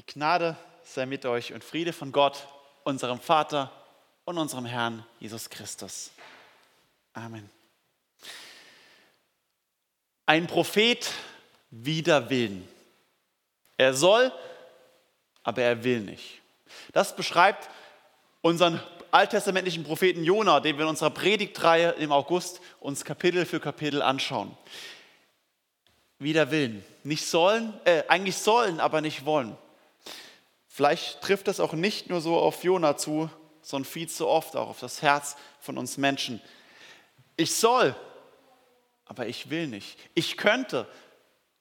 Die Gnade sei mit euch und Friede von Gott, unserem Vater und unserem Herrn Jesus Christus. Amen. Ein Prophet wider Willen. Er soll, aber er will nicht. Das beschreibt unseren alttestamentlichen Propheten Jona, den wir in unserer Predigtreihe im August uns Kapitel für Kapitel anschauen. Wider Willen. Nicht sollen, äh, eigentlich sollen, aber nicht wollen. Vielleicht trifft das auch nicht nur so auf Jona zu, sondern viel zu oft auch auf das Herz von uns Menschen. Ich soll, aber ich will nicht. Ich könnte,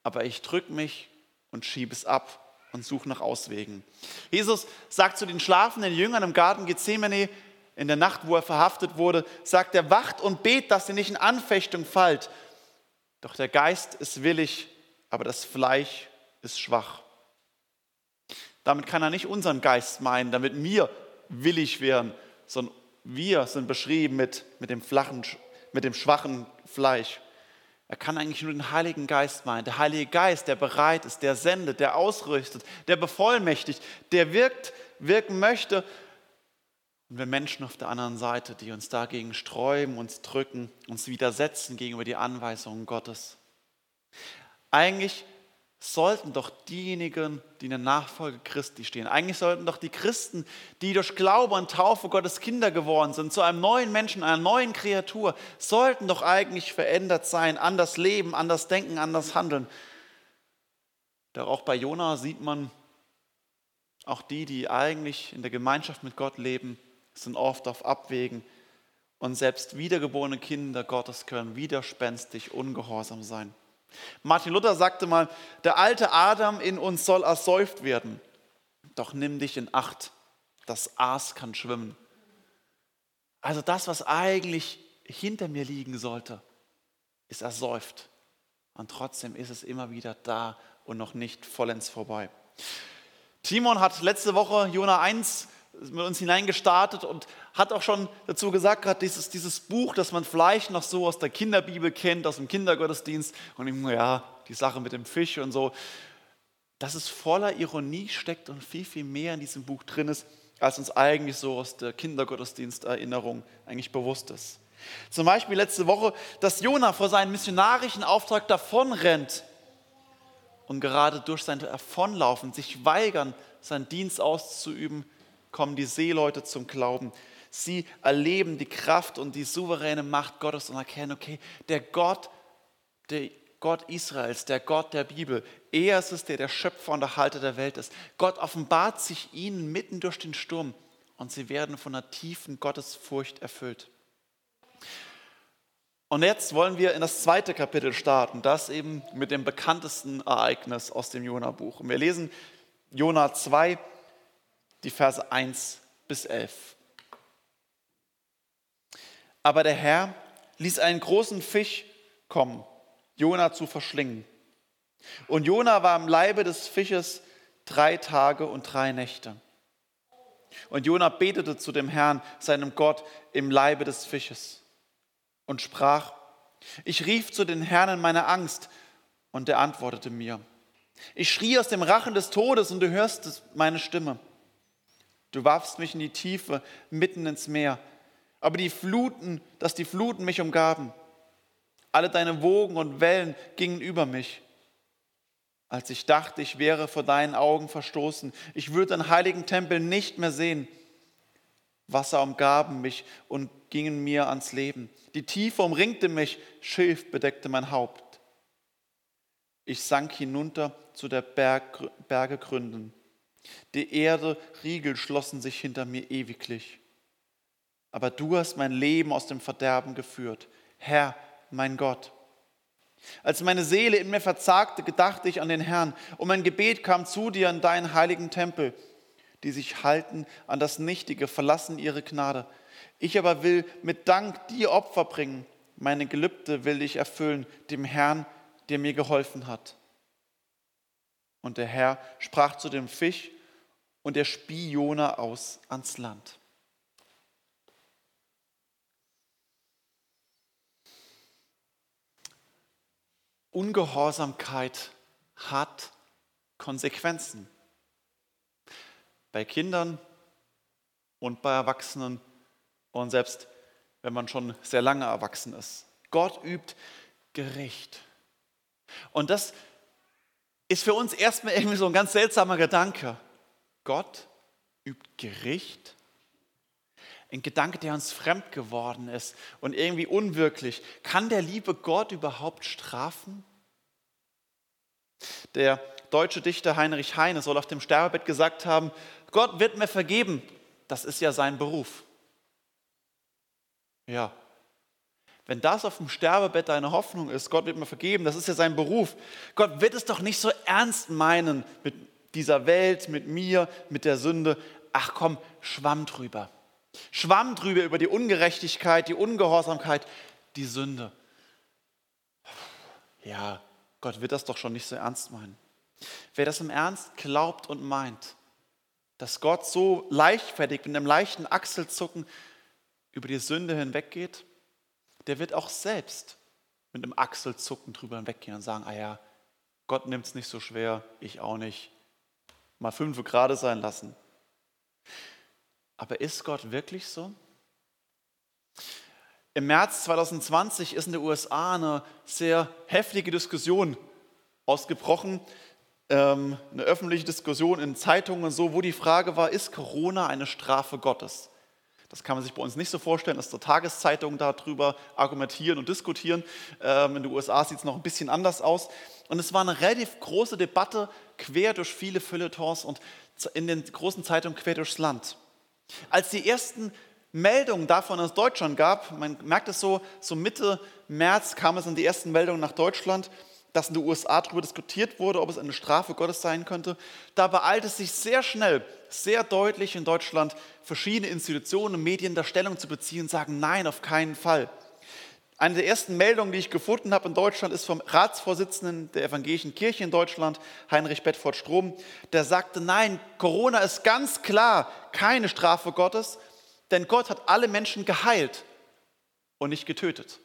aber ich drücke mich und schiebe es ab und suche nach Auswegen. Jesus sagt zu den schlafenden Jüngern im Garten Gethsemane, in der Nacht, wo er verhaftet wurde, sagt er, wacht und bet, dass ihr nicht in Anfechtung fallt. Doch der Geist ist willig, aber das Fleisch ist schwach. Damit kann er nicht unseren Geist meinen, damit wir willig wären, sondern wir sind beschrieben mit, mit, dem, flachen, mit dem schwachen Fleisch. Er kann eigentlich nur den Heiligen Geist meinen. Der Heilige Geist, der bereit ist, der sendet, der ausrüstet, der bevollmächtigt, der wirkt, wirken möchte. Und wir Menschen auf der anderen Seite, die uns dagegen sträuben, uns drücken, uns widersetzen gegenüber die Anweisungen Gottes. Eigentlich sollten doch diejenigen, die in der Nachfolge Christi stehen, eigentlich sollten doch die Christen, die durch Glaube und Taufe Gottes Kinder geworden sind, zu einem neuen Menschen, einer neuen Kreatur, sollten doch eigentlich verändert sein, anders leben, anders denken, anders handeln. Doch auch bei Jona sieht man, auch die, die eigentlich in der Gemeinschaft mit Gott leben, sind oft auf Abwägen. Und selbst wiedergeborene Kinder Gottes können widerspenstig ungehorsam sein. Martin Luther sagte mal, der alte Adam in uns soll ersäuft werden. Doch nimm dich in Acht, das Aas kann schwimmen. Also das, was eigentlich hinter mir liegen sollte, ist ersäuft. Und trotzdem ist es immer wieder da und noch nicht vollends vorbei. Timon hat letzte Woche Jona 1 mit uns hineingestartet und hat auch schon dazu gesagt, gerade dieses, dieses Buch, das man vielleicht noch so aus der Kinderbibel kennt, aus dem Kindergottesdienst und ich, ja, die Sache mit dem Fisch und so, dass es voller Ironie steckt und viel, viel mehr in diesem Buch drin ist, als uns eigentlich so aus der Kindergottesdiensterinnerung eigentlich bewusst ist. Zum Beispiel letzte Woche, dass Jona vor seinem missionarischen Auftrag davonrennt und gerade durch sein Davonlaufen sich weigern, seinen Dienst auszuüben, kommen die Seeleute zum Glauben. Sie erleben die Kraft und die souveräne Macht Gottes und erkennen, okay, der Gott, der Gott Israels, der Gott der Bibel, er ist es, der der Schöpfer und der Halter der Welt ist. Gott offenbart sich ihnen mitten durch den Sturm und sie werden von einer tiefen Gottesfurcht erfüllt. Und jetzt wollen wir in das zweite Kapitel starten, das eben mit dem bekanntesten Ereignis aus dem Jona-Buch. Und wir lesen Jona 2, die Verse 1 bis 11. Aber der Herr ließ einen großen Fisch kommen, Jona zu verschlingen. Und Jona war im Leibe des Fisches drei Tage und drei Nächte. Und Jona betete zu dem Herrn, seinem Gott, im Leibe des Fisches und sprach, ich rief zu den Herrn in meiner Angst und er antwortete mir. Ich schrie aus dem Rachen des Todes und du hörst meine Stimme. Du warfst mich in die Tiefe, mitten ins Meer. Aber die Fluten, dass die Fluten mich umgaben. Alle deine Wogen und Wellen gingen über mich. Als ich dachte, ich wäre vor deinen Augen verstoßen, ich würde den heiligen Tempel nicht mehr sehen. Wasser umgaben mich und gingen mir ans Leben. Die Tiefe umringte mich, Schilf bedeckte mein Haupt. Ich sank hinunter zu der Berg, Berge Gründen. Die Erde, Riegel schlossen sich hinter mir ewiglich. Aber du hast mein Leben aus dem Verderben geführt. Herr, mein Gott. Als meine Seele in mir verzagte, gedachte ich an den Herrn und mein Gebet kam zu dir in deinen heiligen Tempel. Die sich halten an das Nichtige, verlassen ihre Gnade. Ich aber will mit Dank dir Opfer bringen. Meine Gelübde will ich erfüllen, dem Herrn, der mir geholfen hat. Und der Herr sprach zu dem Fisch und er spie Jona aus ans Land. Ungehorsamkeit hat Konsequenzen. bei Kindern und bei Erwachsenen und selbst wenn man schon sehr lange erwachsen ist. Gott übt Gericht. Und das ist für uns erstmal irgendwie so ein ganz seltsamer Gedanke. Gott übt Gericht. Ein Gedanke, der uns fremd geworden ist und irgendwie unwirklich. Kann der liebe Gott überhaupt strafen? Der deutsche Dichter Heinrich Heine soll auf dem Sterbebett gesagt haben, Gott wird mir vergeben, das ist ja sein Beruf. Ja, wenn das auf dem Sterbebett deine Hoffnung ist, Gott wird mir vergeben, das ist ja sein Beruf. Gott wird es doch nicht so ernst meinen mit dieser Welt, mit mir, mit der Sünde. Ach komm, schwamm drüber. Schwamm drüber über die Ungerechtigkeit, die Ungehorsamkeit, die Sünde. Ja, Gott wird das doch schon nicht so ernst meinen. Wer das im Ernst glaubt und meint, dass Gott so leichtfertig mit einem leichten Achselzucken über die Sünde hinweggeht, der wird auch selbst mit einem Achselzucken drüber hinweggehen und sagen, ah ja, Gott nimmt es nicht so schwer, ich auch nicht. Mal fünf gerade sein lassen. Aber ist Gott wirklich so? Im März 2020 ist in den USA eine sehr heftige Diskussion ausgebrochen, ähm, eine öffentliche Diskussion in Zeitungen und so, wo die Frage war, ist Corona eine Strafe Gottes? Das kann man sich bei uns nicht so vorstellen, dass die Tageszeitungen darüber argumentieren und diskutieren. Ähm, in den USA sieht es noch ein bisschen anders aus. Und es war eine relativ große Debatte quer durch viele Feuilletons und in den großen Zeitungen quer durchs Land. Als die ersten Meldungen davon aus Deutschland gab, man merkt es so, so Mitte März kam es in die ersten Meldungen nach Deutschland, dass in den USA darüber diskutiert wurde, ob es eine Strafe Gottes sein könnte. Da beeilte es sich sehr schnell, sehr deutlich in Deutschland verschiedene Institutionen und Medien da Stellung zu beziehen und sagen, nein, auf keinen Fall. Eine der ersten Meldungen, die ich gefunden habe in Deutschland, ist vom Ratsvorsitzenden der Evangelischen Kirche in Deutschland, Heinrich Bedford Strom. Der sagte, nein, Corona ist ganz klar keine Strafe Gottes, denn Gott hat alle Menschen geheilt und nicht getötet.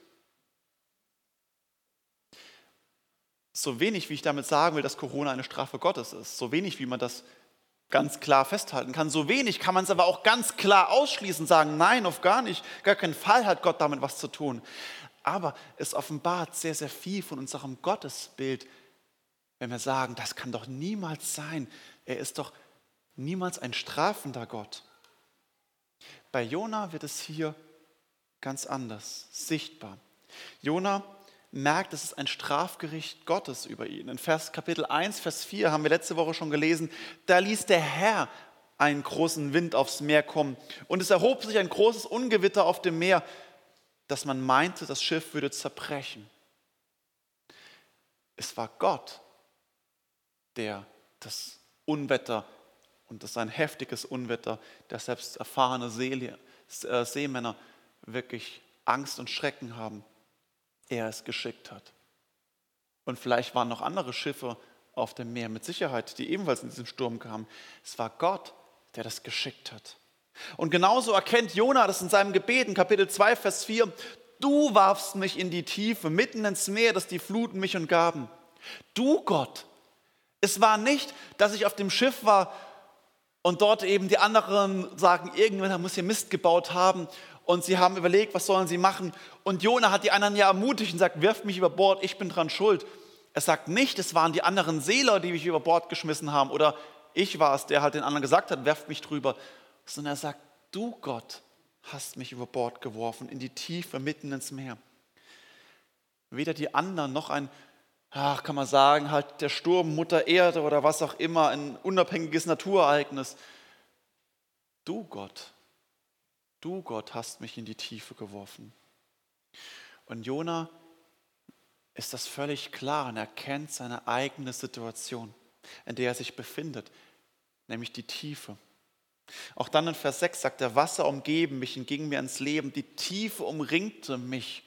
So wenig, wie ich damit sagen will, dass Corona eine Strafe Gottes ist, so wenig, wie man das ganz klar festhalten kann, so wenig kann man es aber auch ganz klar ausschließen, sagen, nein, auf gar nicht, gar keinen Fall hat Gott damit was zu tun. Aber es offenbart sehr, sehr viel von unserem Gottesbild, wenn wir sagen, das kann doch niemals sein. Er ist doch niemals ein strafender Gott. Bei Jona wird es hier ganz anders, sichtbar. Jona merkt, es ist ein Strafgericht Gottes über ihn. In Vers Kapitel 1, Vers 4 haben wir letzte Woche schon gelesen, da ließ der Herr einen großen Wind aufs Meer kommen und es erhob sich ein großes Ungewitter auf dem Meer, dass man meinte, das Schiff würde zerbrechen. Es war Gott, der das Unwetter und das ein heftiges Unwetter, der selbst erfahrene äh, Seemänner wirklich Angst und Schrecken haben er es geschickt hat. Und vielleicht waren noch andere Schiffe auf dem Meer mit Sicherheit, die ebenfalls in diesem Sturm kamen. Es war Gott, der das geschickt hat. Und genauso erkennt Jona das in seinem Gebet in Kapitel 2, Vers 4. Du warfst mich in die Tiefe, mitten ins Meer, dass die Fluten mich umgaben. Du Gott. Es war nicht, dass ich auf dem Schiff war und dort eben die anderen sagen, irgendwann muss hier Mist gebaut haben und sie haben überlegt, was sollen sie machen. Und Jona hat die anderen ja ermutigt und sagt, wirft mich über Bord, ich bin dran schuld. Er sagt nicht, es waren die anderen Seeler, die mich über Bord geschmissen haben oder ich war es, der halt den anderen gesagt hat, werft mich drüber, sondern er sagt, du Gott hast mich über Bord geworfen, in die Tiefe, mitten ins Meer. Weder die anderen noch ein, ach, kann man sagen, halt der Sturm, Mutter Erde oder was auch immer, ein unabhängiges Naturereignis. Du Gott Du, Gott, hast mich in die Tiefe geworfen. Und Jona ist das völlig klar und erkennt seine eigene Situation, in der er sich befindet, nämlich die Tiefe. Auch dann in Vers 6 sagt er, Wasser umgeben mich und ging mir ans Leben, die Tiefe umringte mich,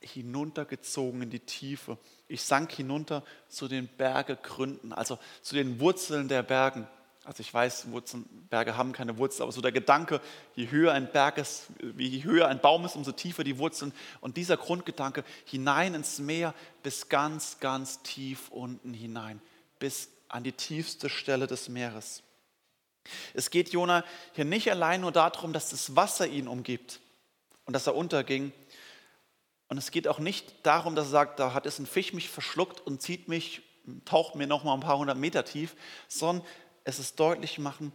hinuntergezogen in die Tiefe. Ich sank hinunter zu den Bergegründen, also zu den Wurzeln der Bergen. Also ich weiß, Wurzeln, Berge haben keine Wurzeln, aber so der Gedanke, je höher ein Berg ist, je höher ein Baum ist, umso tiefer die Wurzeln. Und dieser Grundgedanke hinein ins Meer bis ganz, ganz tief unten hinein, bis an die tiefste Stelle des Meeres. Es geht Jona hier nicht allein nur darum, dass das Wasser ihn umgibt und dass er unterging. Und es geht auch nicht darum, dass er sagt, da hat es ein Fisch mich verschluckt und zieht mich, taucht mir noch mal ein paar hundert Meter tief, sondern es ist deutlich machen,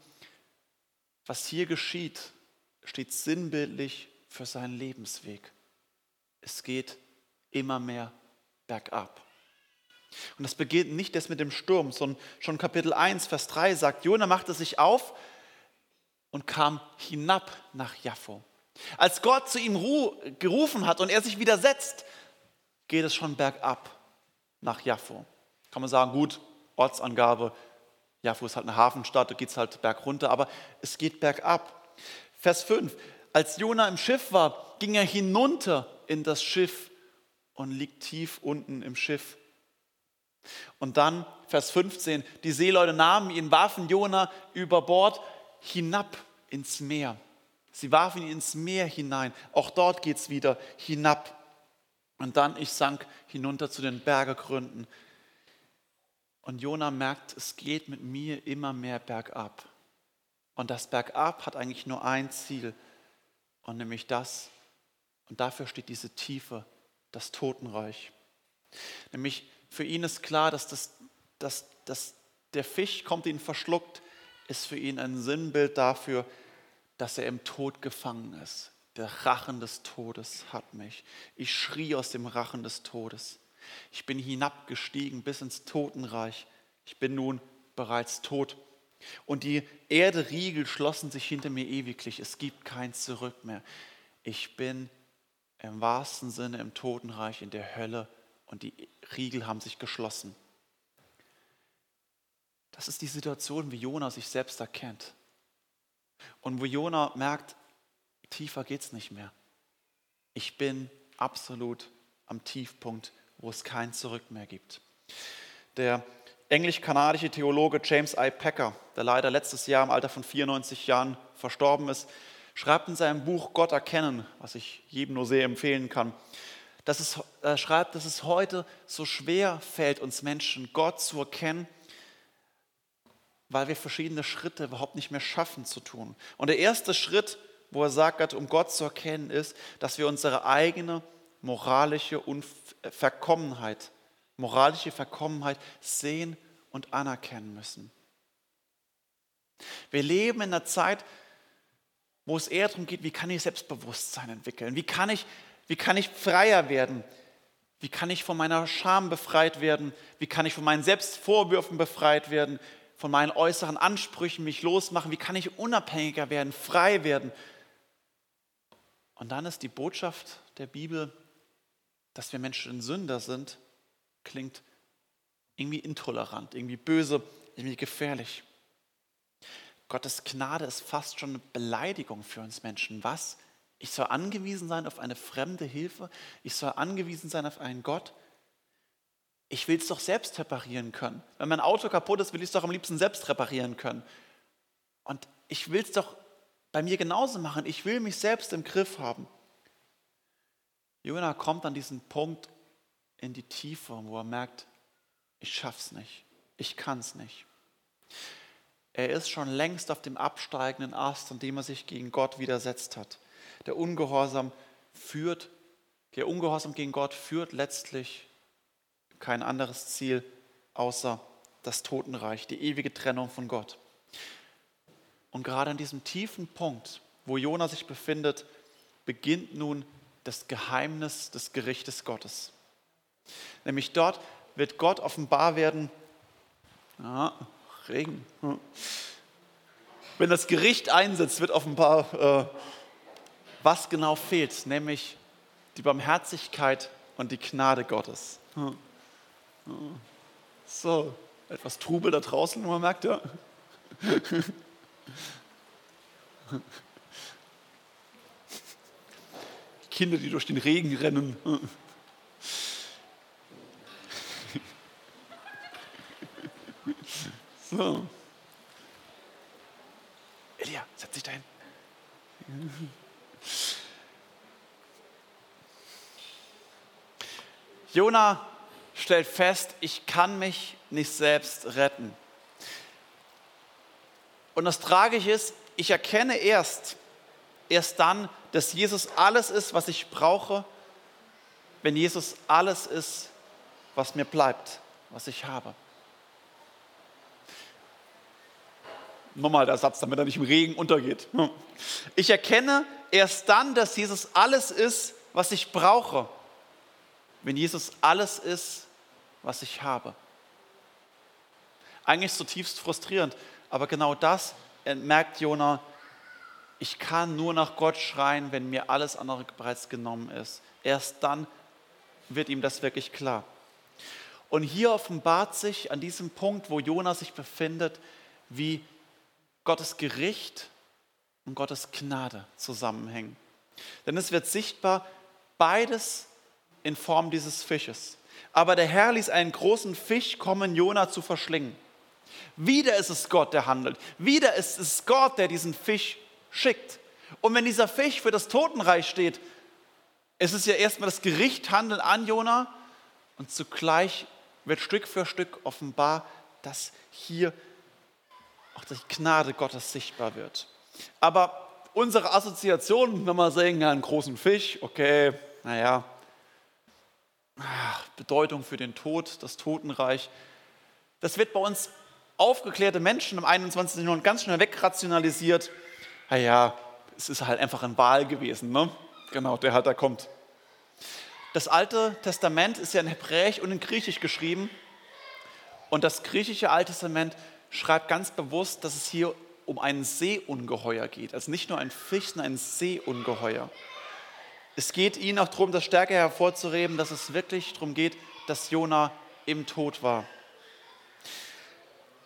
was hier geschieht, steht sinnbildlich für seinen Lebensweg. Es geht immer mehr bergab. Und das beginnt nicht erst mit dem Sturm, sondern schon Kapitel 1, Vers 3 sagt, Jona machte sich auf und kam hinab nach Jaffo. Als Gott zu ihm gerufen hat und er sich widersetzt, geht es schon bergab nach Jaffo. Kann man sagen, gut, Ortsangabe, Jaffo ist halt eine Hafenstadt, da geht es halt bergunter, aber es geht bergab. Vers 5, als Jona im Schiff war, ging er hinunter in das Schiff und liegt tief unten im Schiff. Und dann, Vers 15, die Seeleute nahmen ihn, warfen Jona über Bord hinab ins Meer. Sie warfen ihn ins Meer hinein. Auch dort geht es wieder hinab. Und dann, ich sank hinunter zu den Bergegründen. Und Jona merkt, es geht mit mir immer mehr bergab. Und das Bergab hat eigentlich nur ein Ziel, und nämlich das, und dafür steht diese Tiefe, das Totenreich. Nämlich für ihn ist klar, dass, das, dass, dass der Fisch kommt, ihn verschluckt, ist für ihn ein Sinnbild dafür, dass er im Tod gefangen ist. Der Rachen des Todes hat mich. Ich schrie aus dem Rachen des Todes. Ich bin hinabgestiegen bis ins Totenreich. Ich bin nun bereits tot. Und die Erderiegel schlossen sich hinter mir ewiglich. Es gibt kein Zurück mehr. Ich bin im wahrsten Sinne im Totenreich, in der Hölle und die Riegel haben sich geschlossen. Das ist die Situation, wie Jona sich selbst erkennt. Und wo Jona merkt, tiefer geht es nicht mehr. Ich bin absolut am Tiefpunkt, wo es kein Zurück mehr gibt. Der englisch-kanadische Theologe James I. Packer, der leider letztes Jahr im Alter von 94 Jahren verstorben ist, schreibt in seinem Buch Gott erkennen, was ich jedem nur sehr empfehlen kann, dass es, er schreibt, dass es heute so schwer fällt, uns Menschen Gott zu erkennen, weil wir verschiedene Schritte überhaupt nicht mehr schaffen zu tun. Und der erste Schritt, wo er sagt, um Gott zu erkennen, ist, dass wir unsere eigene moralische Verkommenheit, moralische Verkommenheit sehen und anerkennen müssen. Wir leben in einer Zeit, wo es eher darum geht, wie kann ich Selbstbewusstsein entwickeln? Wie kann ich, wie kann ich freier werden? Wie kann ich von meiner Scham befreit werden? Wie kann ich von meinen Selbstvorwürfen befreit werden? Von meinen äußeren Ansprüchen mich losmachen? Wie kann ich unabhängiger werden, frei werden? Und dann ist die Botschaft der Bibel, dass wir Menschen Sünder sind, klingt irgendwie intolerant, irgendwie böse, irgendwie gefährlich. Gottes Gnade ist fast schon eine Beleidigung für uns Menschen. Was? Ich soll angewiesen sein auf eine fremde Hilfe? Ich soll angewiesen sein auf einen Gott? Ich will es doch selbst reparieren können. Wenn mein Auto kaputt ist, will ich es doch am liebsten selbst reparieren können. Und ich will es doch bei mir genauso machen. Ich will mich selbst im Griff haben. Jona kommt an diesen Punkt in die Tiefe, wo er merkt, ich schaff's nicht, ich kann's nicht. Er ist schon längst auf dem absteigenden Ast, an dem er sich gegen Gott widersetzt hat. Der Ungehorsam führt, der Ungehorsam gegen Gott führt letztlich kein anderes Ziel außer das Totenreich, die ewige Trennung von Gott. Und gerade an diesem tiefen Punkt, wo Jona sich befindet, beginnt nun das Geheimnis des Gerichtes Gottes. Nämlich dort wird Gott offenbar werden, ja, Regen. Wenn das Gericht einsetzt, wird offenbar, äh, was genau fehlt, nämlich die Barmherzigkeit und die Gnade Gottes. So, etwas Trubel da draußen, man merkt ja. Kinder, die durch den Regen rennen. So. Elia, setz dich dahin. Jona stellt fest, ich kann mich nicht selbst retten. Und das Tragische ist, ich erkenne erst, erst dann, dass Jesus alles ist, was ich brauche, wenn Jesus alles ist, was mir bleibt, was ich habe. Nochmal der Satz, damit er nicht im Regen untergeht. Ich erkenne erst dann, dass Jesus alles ist, was ich brauche, wenn Jesus alles ist, was ich habe. Eigentlich zutiefst frustrierend, aber genau das merkt Jona, ich kann nur nach Gott schreien, wenn mir alles andere bereits genommen ist. Erst dann wird ihm das wirklich klar. Und hier offenbart sich an diesem Punkt, wo Jona sich befindet, wie Gottes Gericht und Gottes Gnade zusammenhängen. Denn es wird sichtbar, beides in Form dieses Fisches. Aber der Herr ließ einen großen Fisch kommen, Jona zu verschlingen. Wieder ist es Gott, der handelt. Wieder ist es Gott, der diesen Fisch schickt. Und wenn dieser Fisch für das Totenreich steht, ist es ja erstmal das Gericht handeln an Jona und zugleich wird Stück für Stück offenbar, dass hier auch die Gnade Gottes sichtbar wird. Aber unsere Assoziation, wenn wir sagen, ja, einen großen Fisch, okay, naja, Bedeutung für den Tod, das Totenreich, das wird bei uns aufgeklärte Menschen im 21. Jahrhundert ganz schnell wegrationalisiert. Naja, es ist halt einfach ein Wahl gewesen, ne? Genau, der halt da kommt. Das Alte Testament ist ja in Hebräisch und in Griechisch geschrieben. Und das griechische Alte Testament schreibt ganz bewusst, dass es hier um ein Seeungeheuer geht. Also nicht nur ein Fisch, sondern ein Seeungeheuer. Es geht ihnen auch darum, das stärker hervorzuheben, dass es wirklich darum geht, dass Jona im Tod war.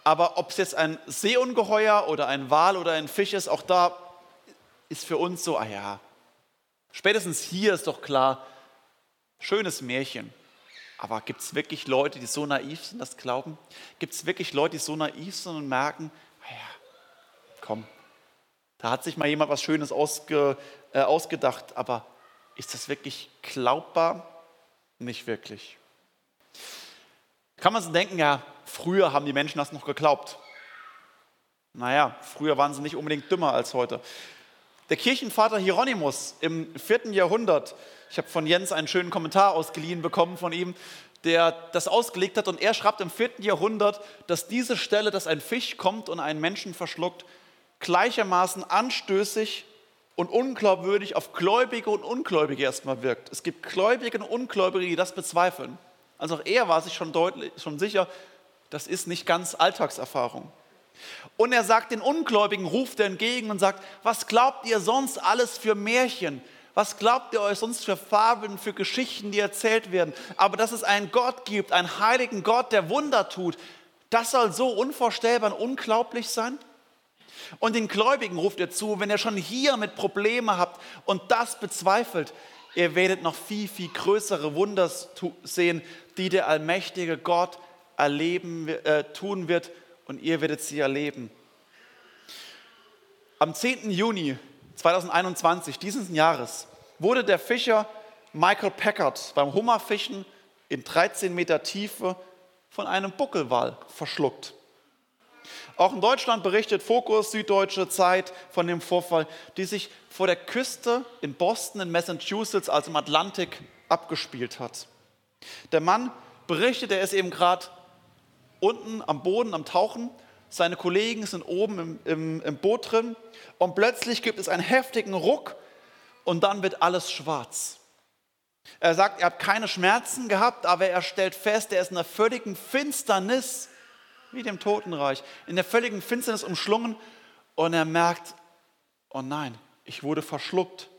Aber ob es jetzt ein Seeungeheuer oder ein Wal oder ein Fisch ist, auch da ist für uns so, ah ja, spätestens hier ist doch klar, schönes Märchen. Aber gibt es wirklich Leute, die so naiv sind, das glauben? Gibt es wirklich Leute, die so naiv sind und merken, naja, komm, da hat sich mal jemand was Schönes ausge, äh, ausgedacht, aber ist das wirklich glaubbar? Nicht wirklich. Kann man so denken, ja, früher haben die Menschen das noch geglaubt. Naja, früher waren sie nicht unbedingt dümmer als heute. Der Kirchenvater Hieronymus im vierten Jahrhundert ich habe von Jens einen schönen Kommentar ausgeliehen bekommen von ihm, der das ausgelegt hat. Und er schreibt im vierten Jahrhundert, dass diese Stelle, dass ein Fisch kommt und einen Menschen verschluckt, gleichermaßen anstößig und unglaubwürdig auf Gläubige und Ungläubige erstmal wirkt. Es gibt Gläubige und Ungläubige, die das bezweifeln. Also auch er war sich schon deutlich, schon sicher, das ist nicht ganz Alltagserfahrung. Und er sagt den Ungläubigen, ruft er entgegen und sagt, was glaubt ihr sonst alles für Märchen? Was glaubt ihr euch sonst für Fabeln, für Geschichten, die erzählt werden? Aber dass es einen Gott gibt, einen heiligen Gott, der Wunder tut, das soll so unvorstellbar und unglaublich sein? Und den Gläubigen ruft er zu, wenn ihr schon hier mit Probleme habt und das bezweifelt, ihr werdet noch viel, viel größere Wunder sehen, die der allmächtige Gott erleben, äh, tun wird und ihr werdet sie erleben. Am 10. Juni 2021, dieses Jahres, wurde der Fischer Michael Packard beim Hummerfischen in 13 Meter Tiefe von einem Buckelwal verschluckt. Auch in Deutschland berichtet Fokus Süddeutsche Zeit von dem Vorfall, die sich vor der Küste in Boston in Massachusetts, also im Atlantik, abgespielt hat. Der Mann berichtet, er ist eben gerade unten am Boden am Tauchen seine Kollegen sind oben im, im, im Boot drin und plötzlich gibt es einen heftigen Ruck und dann wird alles schwarz. Er sagt, er hat keine Schmerzen gehabt, aber er stellt fest, er ist in der völligen Finsternis, wie dem Totenreich, in der völligen Finsternis umschlungen und er merkt, oh nein, ich wurde verschluckt.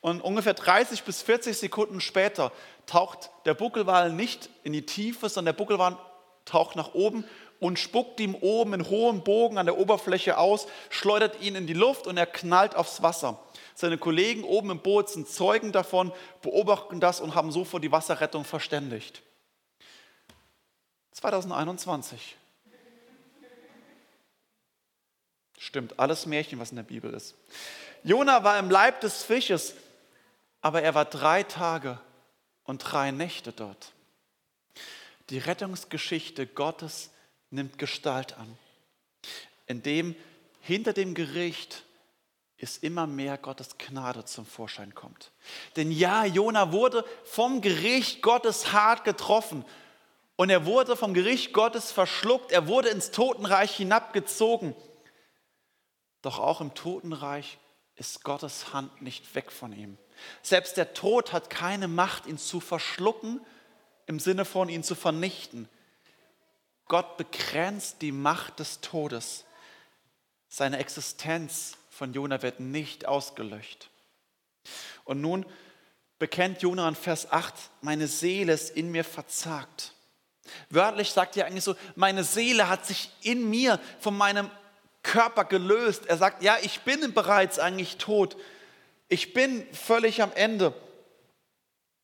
Und ungefähr 30 bis 40 Sekunden später taucht der Buckelwal nicht in die Tiefe, sondern der Buckelwal taucht nach oben und spuckt ihm oben in hohem Bogen an der Oberfläche aus, schleudert ihn in die Luft und er knallt aufs Wasser. Seine Kollegen oben im Boot sind Zeugen davon, beobachten das und haben sofort die Wasserrettung verständigt. 2021. Stimmt, alles Märchen, was in der Bibel ist. Jona war im Leib des Fisches, aber er war drei Tage und drei Nächte dort. Die Rettungsgeschichte Gottes nimmt Gestalt an. in dem hinter dem Gericht ist immer mehr Gottes Gnade zum Vorschein kommt. Denn ja, Jona wurde vom Gericht Gottes hart getroffen und er wurde vom Gericht Gottes verschluckt, er wurde ins Totenreich hinabgezogen. Doch auch im Totenreich ist Gottes Hand nicht weg von ihm. Selbst der Tod hat keine Macht, ihn zu verschlucken, im Sinne von ihn zu vernichten. Gott begrenzt die Macht des Todes. Seine Existenz von Jona wird nicht ausgelöscht. Und nun bekennt Jona in Vers 8, meine Seele ist in mir verzagt. Wörtlich sagt er eigentlich so, meine Seele hat sich in mir von meinem Körper gelöst. Er sagt, ja, ich bin bereits eigentlich tot. Ich bin völlig am Ende.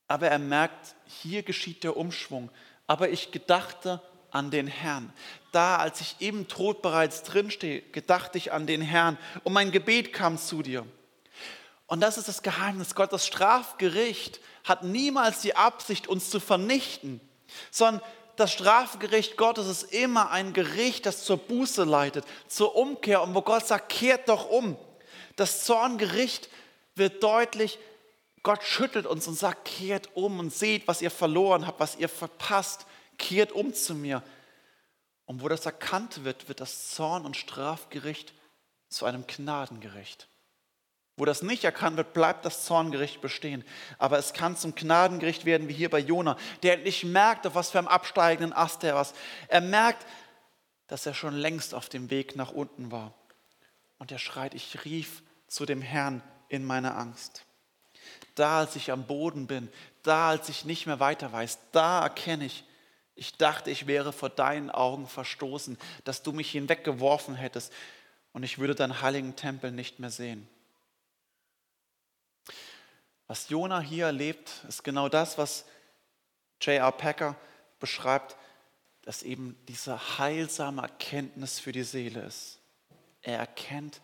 Aber er merkt, hier geschieht der Umschwung. Aber ich gedachte an den Herrn. Da, als ich im Tod bereits drinstehe, gedachte ich an den Herrn und mein Gebet kam zu dir. Und das ist das Geheimnis. Gottes Strafgericht hat niemals die Absicht, uns zu vernichten, sondern das Strafgericht Gottes ist immer ein Gericht, das zur Buße leitet, zur Umkehr und wo Gott sagt, kehrt doch um. Das Zorngericht wird deutlich, Gott schüttelt uns und sagt, kehrt um und seht, was ihr verloren habt, was ihr verpasst kehrt um zu mir. Und wo das erkannt wird, wird das Zorn- und Strafgericht zu einem Gnadengericht. Wo das nicht erkannt wird, bleibt das Zorngericht bestehen. Aber es kann zum Gnadengericht werden, wie hier bei Jona, der endlich merkt, auf was für einem absteigenden Ast er war. Er merkt, dass er schon längst auf dem Weg nach unten war. Und er schreit, ich rief zu dem Herrn in meiner Angst. Da, als ich am Boden bin, da, als ich nicht mehr weiter weiß, da erkenne ich, ich dachte, ich wäre vor deinen Augen verstoßen, dass du mich hinweggeworfen hättest und ich würde deinen heiligen Tempel nicht mehr sehen. Was Jona hier erlebt, ist genau das, was J.R. Packer beschreibt, dass eben diese heilsame Erkenntnis für die Seele ist. Er erkennt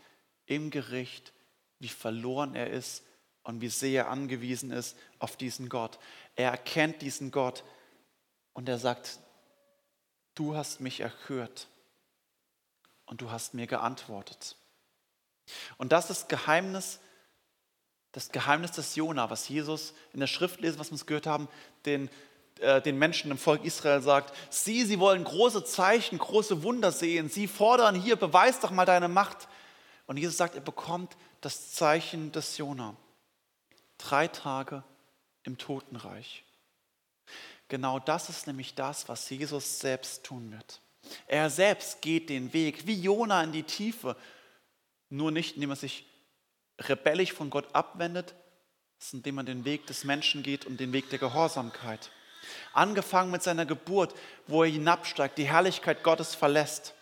im Gericht, wie verloren er ist und wie sehr er angewiesen ist auf diesen Gott. Er erkennt diesen Gott, und er sagt, du hast mich erhört und du hast mir geantwortet. Und das ist Geheimnis, das Geheimnis des Jona, was Jesus in der Schrift lesen, was wir uns gehört haben, den, äh, den Menschen im Volk Israel sagt, sie, sie wollen große Zeichen, große Wunder sehen, sie fordern hier, beweis doch mal deine Macht. Und Jesus sagt, er bekommt das Zeichen des Jona. Drei Tage im Totenreich. Genau das ist nämlich das, was Jesus selbst tun wird. Er selbst geht den Weg, wie Jona in die Tiefe, nur nicht, indem er sich rebellisch von Gott abwendet, sondern indem er den Weg des Menschen geht und den Weg der Gehorsamkeit. Angefangen mit seiner Geburt, wo er hinabsteigt, die Herrlichkeit Gottes verlässt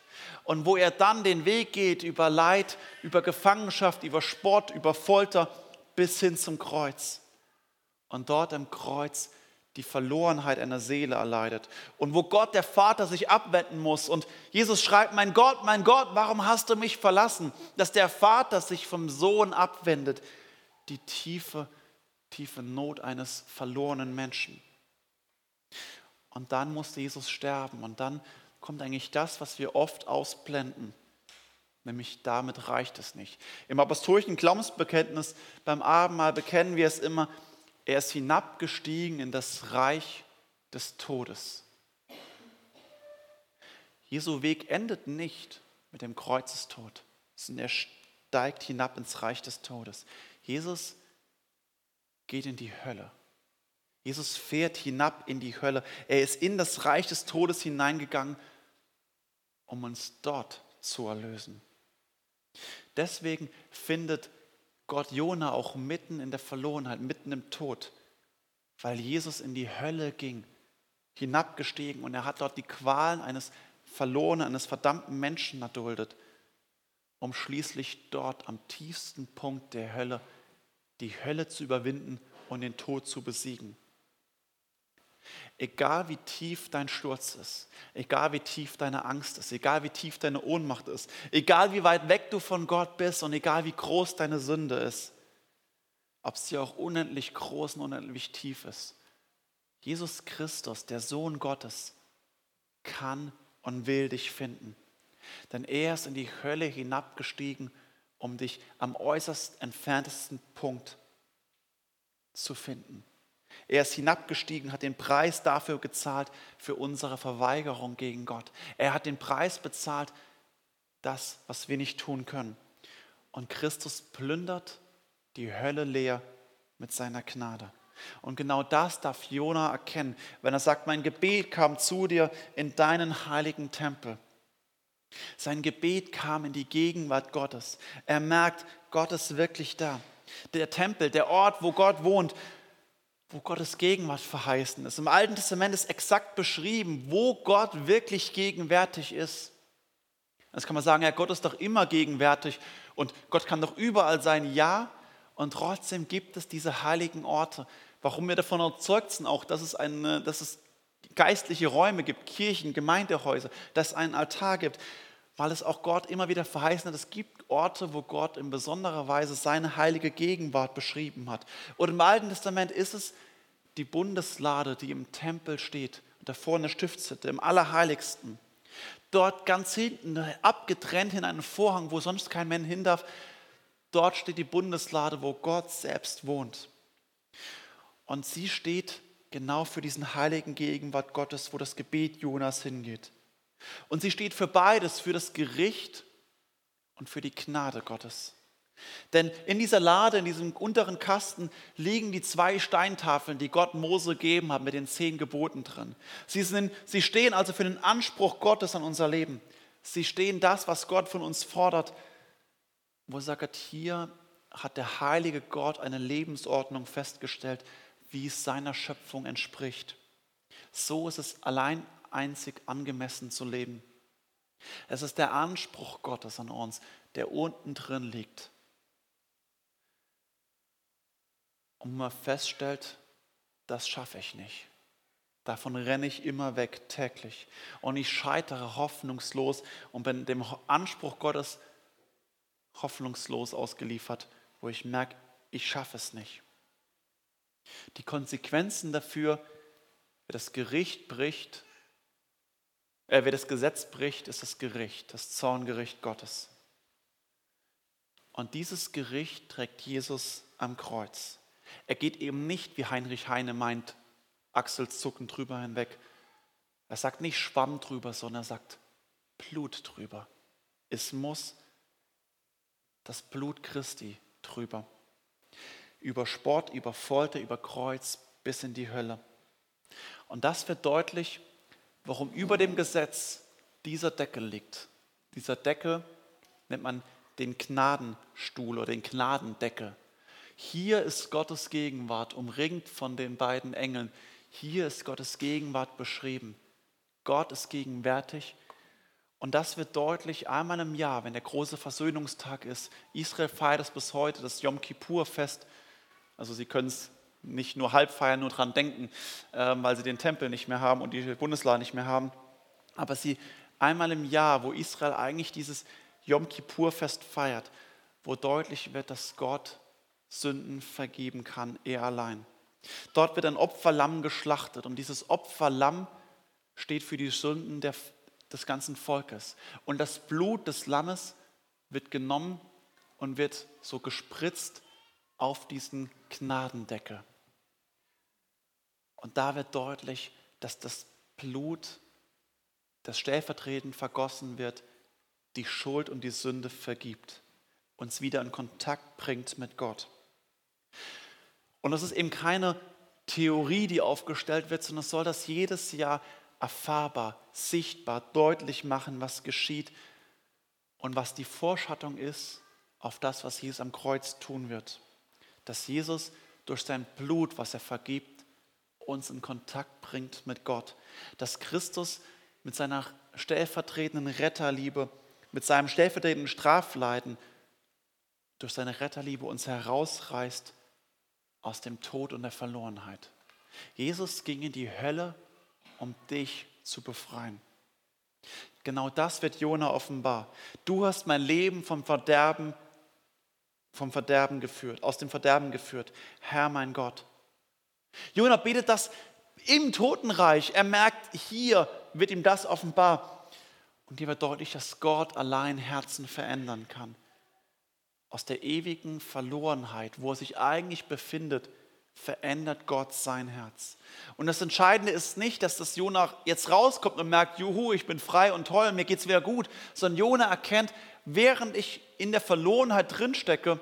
und wo er dann den Weg geht über Leid, über Gefangenschaft, über Sport, über Folter bis hin zum Kreuz. Und dort am Kreuz die Verlorenheit einer Seele erleidet und wo Gott der Vater sich abwenden muss und Jesus schreibt, mein Gott, mein Gott, warum hast du mich verlassen? Dass der Vater sich vom Sohn abwendet, die tiefe, tiefe Not eines verlorenen Menschen. Und dann musste Jesus sterben und dann kommt eigentlich das, was wir oft ausblenden. Nämlich damit reicht es nicht. Im apostolischen Glaubensbekenntnis beim Abendmahl bekennen wir es immer, er ist hinabgestiegen in das Reich des Todes. Jesu Weg endet nicht mit dem Kreuzestod, sondern er steigt hinab ins Reich des Todes. Jesus geht in die Hölle. Jesus fährt hinab in die Hölle. Er ist in das Reich des Todes hineingegangen, um uns dort zu erlösen. Deswegen findet Gott Jona auch mitten in der Verlorenheit, mitten im Tod, weil Jesus in die Hölle ging, hinabgestiegen und er hat dort die Qualen eines verlorenen, eines verdammten Menschen erduldet, um schließlich dort am tiefsten Punkt der Hölle die Hölle zu überwinden und den Tod zu besiegen. Egal wie tief dein Sturz ist, egal wie tief deine Angst ist, egal wie tief deine Ohnmacht ist, egal wie weit weg du von Gott bist und egal wie groß deine Sünde ist, ob sie auch unendlich groß und unendlich tief ist. Jesus Christus, der Sohn Gottes, kann und will dich finden. Denn er ist in die Hölle hinabgestiegen, um dich am äußerst entferntesten Punkt zu finden. Er ist hinabgestiegen, hat den Preis dafür gezahlt, für unsere Verweigerung gegen Gott. Er hat den Preis bezahlt, das, was wir nicht tun können. Und Christus plündert die Hölle leer mit seiner Gnade. Und genau das darf Jona erkennen, wenn er sagt, mein Gebet kam zu dir in deinen heiligen Tempel. Sein Gebet kam in die Gegenwart Gottes. Er merkt, Gott ist wirklich da. Der Tempel, der Ort, wo Gott wohnt, wo Gottes Gegenwart verheißen ist. Im Alten Testament ist exakt beschrieben, wo Gott wirklich gegenwärtig ist. Jetzt kann man sagen, ja, Gott ist doch immer gegenwärtig und Gott kann doch überall sein. Ja, und trotzdem gibt es diese heiligen Orte. Warum wir davon überzeugt sind, auch, dass es, eine, dass es geistliche Räume gibt, Kirchen, Gemeindehäuser, dass es einen Altar gibt, weil es auch Gott immer wieder verheißen hat, es gibt Orte, wo Gott in besonderer Weise seine heilige Gegenwart beschrieben hat. Und im Alten Testament ist es die Bundeslade, die im Tempel steht, davor in der Stiftshütte, im Allerheiligsten. Dort ganz hinten, abgetrennt in einen Vorhang, wo sonst kein Mensch hin darf, dort steht die Bundeslade, wo Gott selbst wohnt. Und sie steht genau für diesen heiligen Gegenwart Gottes, wo das Gebet Jonas hingeht. Und sie steht für beides, für das Gericht und für die Gnade Gottes. Denn in dieser Lade, in diesem unteren Kasten liegen die zwei Steintafeln, die Gott Mose gegeben hat mit den zehn Geboten drin. Sie, sind, sie stehen also für den Anspruch Gottes an unser Leben. Sie stehen das, was Gott von uns fordert, wo er sagt, hier hat der heilige Gott eine Lebensordnung festgestellt, wie es seiner Schöpfung entspricht. So ist es allein einzig angemessen zu leben. Es ist der Anspruch Gottes an uns, der unten drin liegt. Und man feststellt, das schaffe ich nicht. Davon renne ich immer weg täglich. Und ich scheitere hoffnungslos und bin dem Anspruch Gottes hoffnungslos ausgeliefert, wo ich merke, ich schaffe es nicht. Die Konsequenzen dafür, wer das Gericht bricht, äh, wer das Gesetz bricht, ist das Gericht, das Zorngericht Gottes. Und dieses Gericht trägt Jesus am Kreuz. Er geht eben nicht, wie Heinrich Heine meint, Achselzucken drüber hinweg. Er sagt nicht Schwamm drüber, sondern er sagt Blut drüber. Es muss das Blut Christi drüber über Sport, über Folter, über Kreuz bis in die Hölle. Und das wird deutlich, warum über dem Gesetz dieser Deckel liegt. Dieser Deckel nennt man den Gnadenstuhl oder den Gnadendeckel. Hier ist Gottes Gegenwart, umringt von den beiden Engeln. Hier ist Gottes Gegenwart beschrieben. Gott ist gegenwärtig. Und das wird deutlich einmal im Jahr, wenn der große Versöhnungstag ist. Israel feiert es bis heute, das Yom Kippur-Fest. Also sie können es nicht nur halb feiern, nur dran denken, ähm, weil sie den Tempel nicht mehr haben und die Bundeslade nicht mehr haben. Aber sie einmal im Jahr, wo Israel eigentlich dieses Yom Kippur-Fest feiert, wo deutlich wird, dass Gott Sünden vergeben kann, er allein. Dort wird ein Opferlamm geschlachtet und dieses Opferlamm steht für die Sünden der, des ganzen Volkes. Und das Blut des Lammes wird genommen und wird so gespritzt auf diesen Gnadendeckel. Und da wird deutlich, dass das Blut, das stellvertretend vergossen wird, die Schuld und die Sünde vergibt, uns wieder in Kontakt bringt mit Gott. Und das ist eben keine Theorie, die aufgestellt wird, sondern es soll das jedes Jahr erfahrbar, sichtbar, deutlich machen, was geschieht und was die Vorschattung ist auf das, was Jesus am Kreuz tun wird dass Jesus durch sein Blut, was er vergibt, uns in Kontakt bringt mit Gott. Dass Christus mit seiner stellvertretenden Retterliebe, mit seinem stellvertretenden Strafleiden, durch seine Retterliebe uns herausreißt aus dem Tod und der Verlorenheit. Jesus ging in die Hölle, um dich zu befreien. Genau das wird Jona offenbar. Du hast mein Leben vom Verderben vom Verderben geführt, aus dem Verderben geführt. Herr mein Gott. Jona betet das im Totenreich. Er merkt, hier wird ihm das offenbar. Und hier wird deutlich, dass Gott allein Herzen verändern kann. Aus der ewigen Verlorenheit, wo er sich eigentlich befindet, verändert Gott sein Herz. Und das Entscheidende ist nicht, dass das Jona jetzt rauskommt und merkt, juhu, ich bin frei und toll, mir geht es wieder gut, sondern Jona erkennt, während ich in der Verlorenheit drinstecke,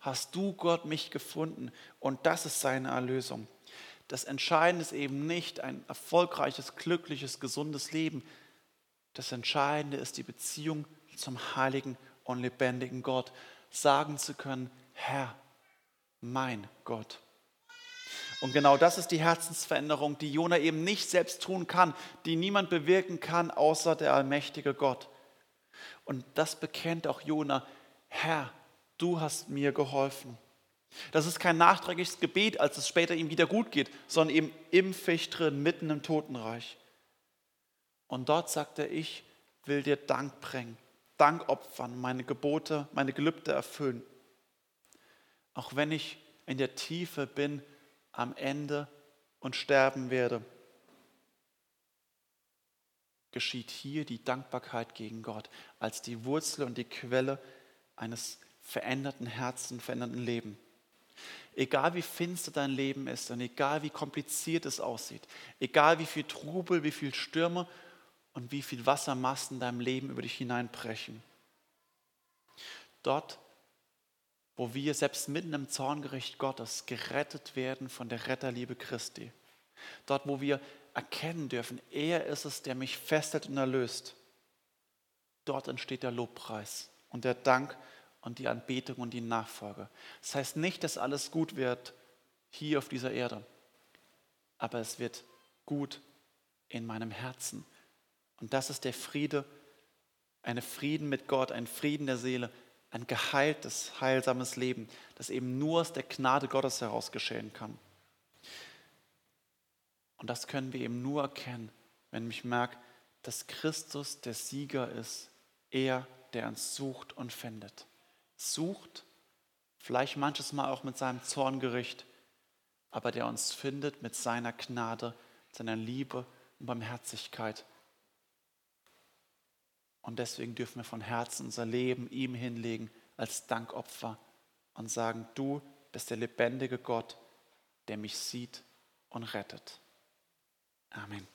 hast du Gott mich gefunden und das ist seine Erlösung. Das Entscheidende ist eben nicht ein erfolgreiches, glückliches, gesundes Leben. Das Entscheidende ist die Beziehung zum heiligen und lebendigen Gott. Sagen zu können, Herr, mein Gott. Und genau das ist die Herzensveränderung, die Jona eben nicht selbst tun kann, die niemand bewirken kann, außer der allmächtige Gott. Und das bekennt auch Jona, Herr, du hast mir geholfen. Das ist kein nachträgliches Gebet, als es später ihm wieder gut geht, sondern eben im Ficht drin, mitten im Totenreich. Und dort sagt er, ich will dir Dank bringen, Dank opfern, meine Gebote, meine Gelübde erfüllen. Auch wenn ich in der Tiefe bin, am Ende und sterben werde, geschieht hier die Dankbarkeit gegen Gott als die Wurzel und die Quelle eines veränderten Herzens, veränderten Lebens. Egal wie finster dein Leben ist und egal wie kompliziert es aussieht, egal wie viel Trubel, wie viel Stürme und wie viel Wassermassen in deinem Leben über dich hineinbrechen. Dort wo wir selbst mitten im Zorngericht Gottes gerettet werden von der Retterliebe Christi. Dort, wo wir erkennen dürfen, er ist es, der mich festhält und erlöst. Dort entsteht der Lobpreis und der Dank und die Anbetung und die Nachfolge. Das heißt nicht, dass alles gut wird hier auf dieser Erde, aber es wird gut in meinem Herzen. Und das ist der Friede, eine Frieden mit Gott, ein Frieden der Seele, ein geheiltes, heilsames Leben, das eben nur aus der Gnade Gottes heraus geschehen kann. Und das können wir eben nur erkennen, wenn ich merke, dass Christus der Sieger ist, er, der uns sucht und findet. Sucht, vielleicht manches Mal auch mit seinem Zorngericht, aber der uns findet mit seiner Gnade, seiner Liebe und Barmherzigkeit und deswegen dürfen wir von Herzen unser Leben ihm hinlegen als Dankopfer und sagen, du bist der lebendige Gott, der mich sieht und rettet. Amen.